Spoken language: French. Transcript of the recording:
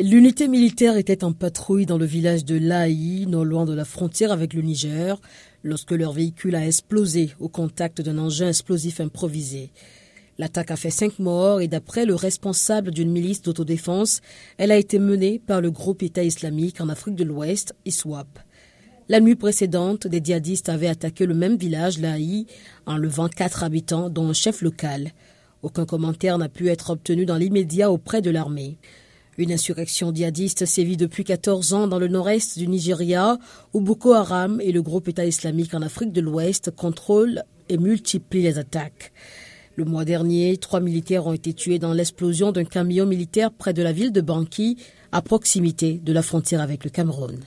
L'unité militaire était en patrouille dans le village de Laï, non loin de la frontière avec le Niger, lorsque leur véhicule a explosé au contact d'un engin explosif improvisé. L'attaque a fait cinq morts et d'après le responsable d'une milice d'autodéfense, elle a été menée par le groupe État islamique en Afrique de l'Ouest, ISWAP. La nuit précédente, des djihadistes avaient attaqué le même village, Laï, enlevant quatre habitants, dont un chef local. Aucun commentaire n'a pu être obtenu dans l'immédiat auprès de l'armée. Une insurrection djihadiste sévit depuis 14 ans dans le nord-est du Nigeria, où Boko Haram et le groupe État islamique en Afrique de l'Ouest contrôlent et multiplient les attaques. Le mois dernier, trois militaires ont été tués dans l'explosion d'un camion militaire près de la ville de Banki, à proximité de la frontière avec le Cameroun.